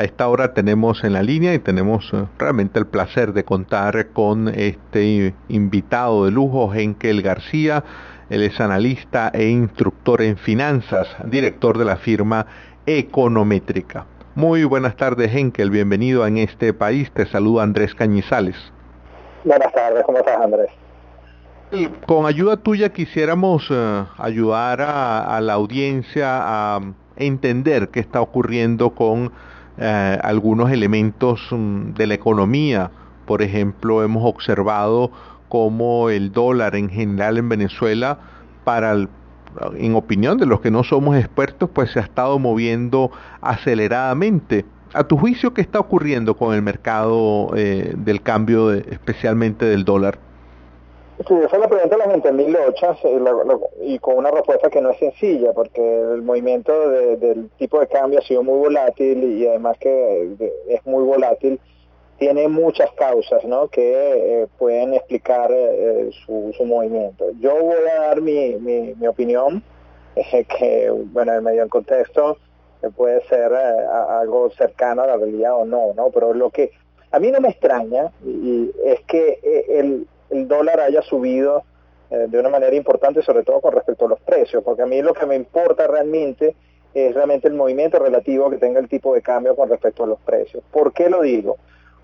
A esta hora tenemos en la línea y tenemos eh, realmente el placer de contar con este invitado de lujo, Henkel García. Él es analista e instructor en finanzas, director de la firma Econométrica. Muy buenas tardes, Henkel. Bienvenido en este país. Te saluda Andrés Cañizales. Buenas tardes, ¿cómo estás, Andrés? Con ayuda tuya quisiéramos eh, ayudar a, la audiencia a entender qué está ocurriendo con eh, algunos elementos mm, de la economía. Por ejemplo, hemos observado cómo el dólar en general en Venezuela, para en opinión de los que no somos expertos, pues se ha estado moviendo aceleradamente. A tu juicio, ¿qué está ocurriendo con el mercado eh, del cambio, especialmente del dólar? Sí, esa es la pregunta de las 20.000 lochas y con una respuesta que no es sencilla, porque el movimiento del tipo de cambio ha sido muy volátil y además que es muy volátil, tiene muchas causas ¿no? que eh, pueden explicar eh, su, movimiento. Yo voy a dar mi, mi, opinión, que bueno, en medio del contexto puede ser eh, algo cercano a la realidad o no, ¿no? pero lo que a mí no me extraña y es que el el dólar haya subido eh, de una manera importante, sobre todo con respecto a los precios, porque a mí lo que me importa realmente es realmente el movimiento relativo que tenga el tipo de cambio con respecto a los precios. ¿Por qué lo digo?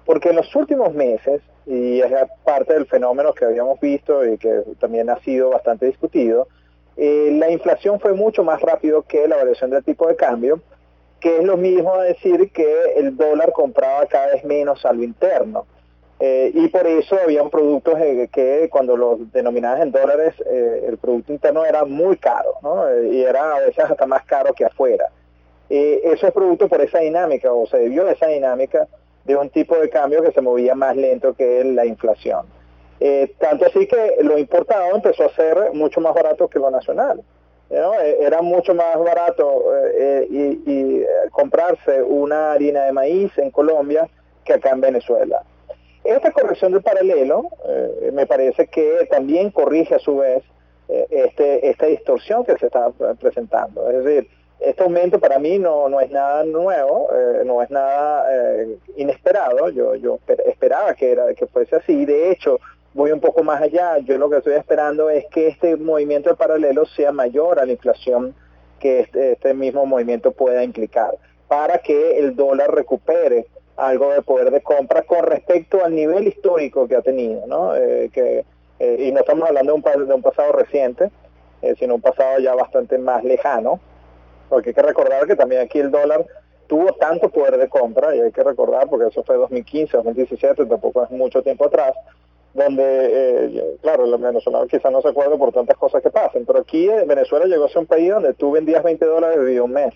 Porque en los últimos meses, y es parte del fenómeno que habíamos visto y que también ha sido bastante discutido, eh, la inflación fue mucho más rápido que la variación del tipo de cambio, que es lo mismo decir que el dólar compraba cada vez menos a lo interno. Eh, y por eso habían productos que cuando los denominaban en dólares, eh, el Producto Interno era muy caro, ¿no? Eh, y era a veces hasta más caro que afuera. eso es producto por esa dinámica, o se debió a esa dinámica de un tipo de cambio que se movía más lento que la inflación. tanto así que lo importado empezó a ser mucho más barato que lo nacional. Era mucho más barato y comprarse una harina de maíz en Colombia que acá en Venezuela. Esta corrección del paralelo eh, me parece que también corrige a su vez eh, este, esta distorsión que se está presentando. Es decir, este aumento para mí no, no es nada nuevo, eh, no es nada inesperado. Yo, yo esperaba que, era, que fuese así. De hecho, voy un poco más allá. Yo lo que estoy esperando es que este movimiento del paralelo sea mayor a la inflación que este, este mismo movimiento pueda implicar, para que el dólar recupere algo de poder de compra con respecto al nivel histórico que ha tenido, ¿no? Eh, que, eh, y no estamos hablando de un, de un pasado reciente, eh, sino un pasado ya bastante más lejano, porque hay que recordar que también aquí el dólar tuvo tanto poder de compra, y hay que recordar, porque eso fue 2015, 2017, tampoco es mucho tiempo atrás, donde, claro, los venezolanos quizás no se acuerden por tantas cosas que pasan, pero aquí Venezuela llegó a ser un país donde tú vendías 20 dólares de un mes.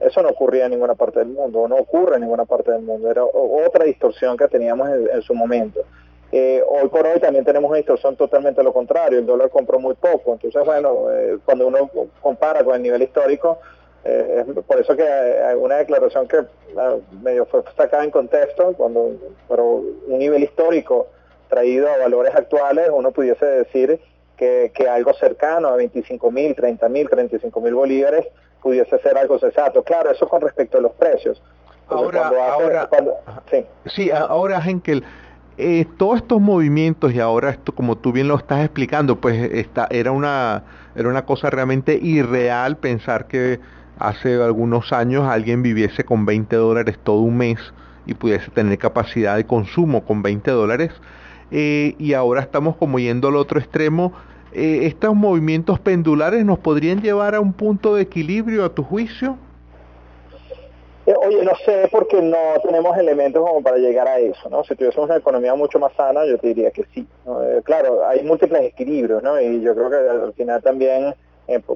Eso no ocurría en ninguna parte del mundo, no ocurre en ninguna parte del mundo. Era otra distorsión que teníamos en, su momento. Eh, hoy por hoy también tenemos una distorsión totalmente lo contrario, el dólar compró muy poco, entonces bueno, eh, cuando uno compara con el nivel histórico, eh, por eso que una declaración que ah, medio fue sacada en contexto, cuando pero un nivel histórico traído a valores actuales, uno pudiese decir que, que algo cercano a 25 mil, 30 mil, 35 mil bolívares pudiese ser algo sensato. Claro, eso con respecto a los precios. ahora, ahora, sí. ahora Henkel, eh, todos estos movimientos y ahora esto, como tú bien lo estás explicando, pues esta, era una era una cosa realmente irreal pensar que hace algunos años alguien viviese con 20 dólares todo un mes y pudiese tener capacidad de consumo con 20 dólares. Eh, y ahora estamos como yendo al otro extremo eh, estos movimientos pendulares nos podrían llevar a un punto de equilibrio a tu juicio? Eh, oye, no sé porque no tenemos elementos como para llegar a eso, ¿no? Si tuviésemos una economía mucho más sana, yo te diría que sí. Eh, claro, hay múltiples equilibrios, ¿no? Y yo creo que al final también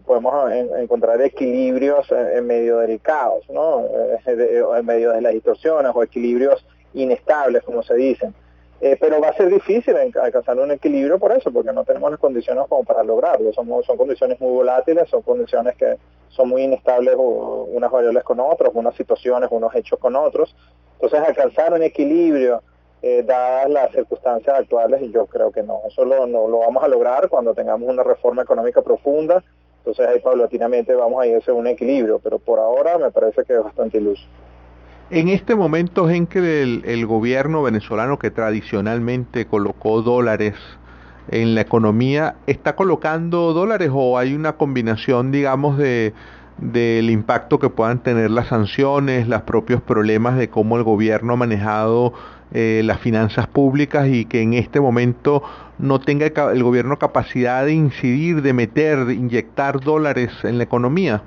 podemos encontrar equilibrios en, medio del caos, ¿no? en medio de las distorsiones o equilibrios inestables, como se dicen. Eh, pero va a ser difícil alcanzar un equilibrio por eso, porque no tenemos las condiciones como para lograrlo. Somos, son condiciones muy volátiles, son condiciones que son muy inestables unas variables con otras, unas situaciones, unos hechos con otros. Entonces alcanzar un equilibrio eh, dadas las circunstancias actuales, yo creo que no. Eso lo, no, lo vamos a lograr cuando tengamos una reforma económica profunda. Entonces ahí paulatinamente vamos a ir a un equilibrio, pero por ahora me parece que es bastante iluso. En este momento, en que el, gobierno venezolano que tradicionalmente colocó dólares en la economía, ¿está colocando dólares o hay una combinación, digamos, de del impacto que puedan tener las sanciones, los propios problemas de cómo el gobierno ha manejado eh, las finanzas públicas y que en este momento no tenga el gobierno capacidad de incidir, de meter, de inyectar dólares en la economía?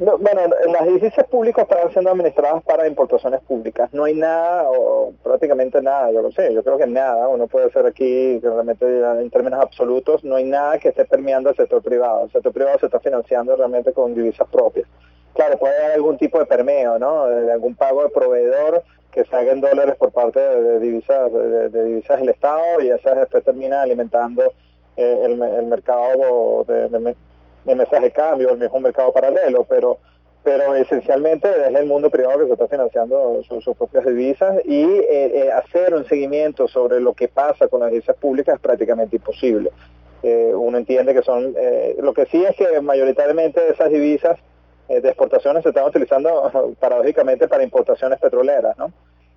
Bueno, las edificios públicas están siendo administradas para importaciones públicas. No hay nada, o prácticamente nada, yo lo sé, yo creo que nada, uno puede hacer aquí, realmente en términos absolutos, no hay nada que esté permeando al sector privado. El sector privado se está financiando realmente con divisas propias. Claro, puede haber algún tipo de permeo, ¿no? De algún pago de proveedor que se haga en dólares por parte de, divisas de, divisas del Estado y esas después termina alimentando eh, el, mercado de, de mesas de cambio, el mismo mercado paralelo, pero pero esencialmente es el mundo privado que se está financiando sus propias divisas y eh, eh, hacer un seguimiento sobre lo que pasa con las divisas públicas es prácticamente imposible. Eh, uno entiende que son, lo que sí es que mayoritariamente esas divisas de exportaciones se están utilizando paradójicamente para importaciones petroleras, ¿no?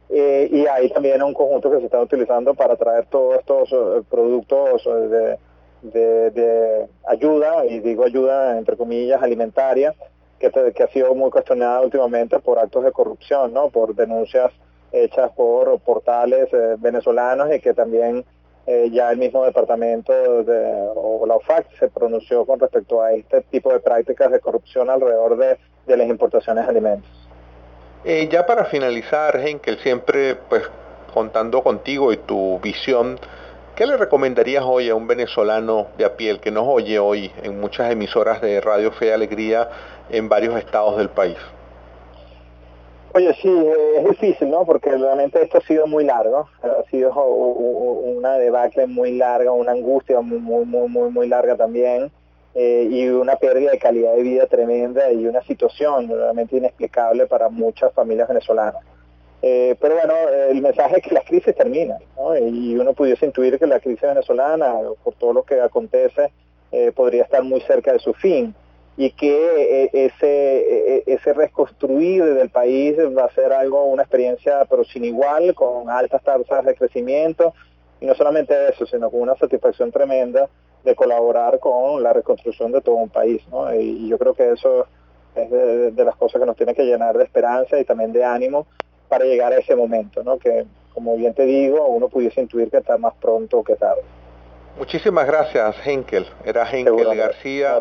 y hay también un conjunto que se está utilizando para traer todos estos productos de de, ayuda, y digo ayuda entre comillas, alimentaria, que, ha sido muy cuestionada últimamente por actos de corrupción, ¿no? por denuncias hechas por portales eh, venezolanos y que también eh, ya el mismo departamento de, o la OFAC se pronunció con respecto a este tipo de prácticas de corrupción alrededor de, de las importaciones de alimentos. Eh, ya para finalizar, Henkel, siempre pues contando contigo y tu visión ¿Qué le recomendarías hoy a un venezolano de a pie, que nos oye hoy en muchas emisoras de Radio Fe y Alegría en varios estados del país? Oye, sí, es difícil, ¿no? Porque realmente esto ha sido muy largo, ha sido una debacle muy larga, una angustia muy, muy, muy, muy larga también, eh, y una pérdida de calidad de vida tremenda y una situación realmente inexplicable para muchas familias venezolanas. Eh, pero bueno, el mensaje es que la crisis termina, y uno pudiese intuir que la crisis venezolana, por todo lo que acontece, eh, podría estar muy cerca de su fin y que eh, ese, ese reconstruir del país va a ser algo, una experiencia pero sin igual, con altas tasas de crecimiento, y no solamente eso, sino con una satisfacción tremenda de colaborar con la reconstrucción de todo un país. Y, yo creo que eso es de las cosas que nos tiene que llenar de esperanza y también de ánimo para llegar a ese momento, ¿no? Que, como bien te digo, uno pudiese intuir que está más pronto que tarde. Muchísimas gracias, Henkel. Era Henkel García.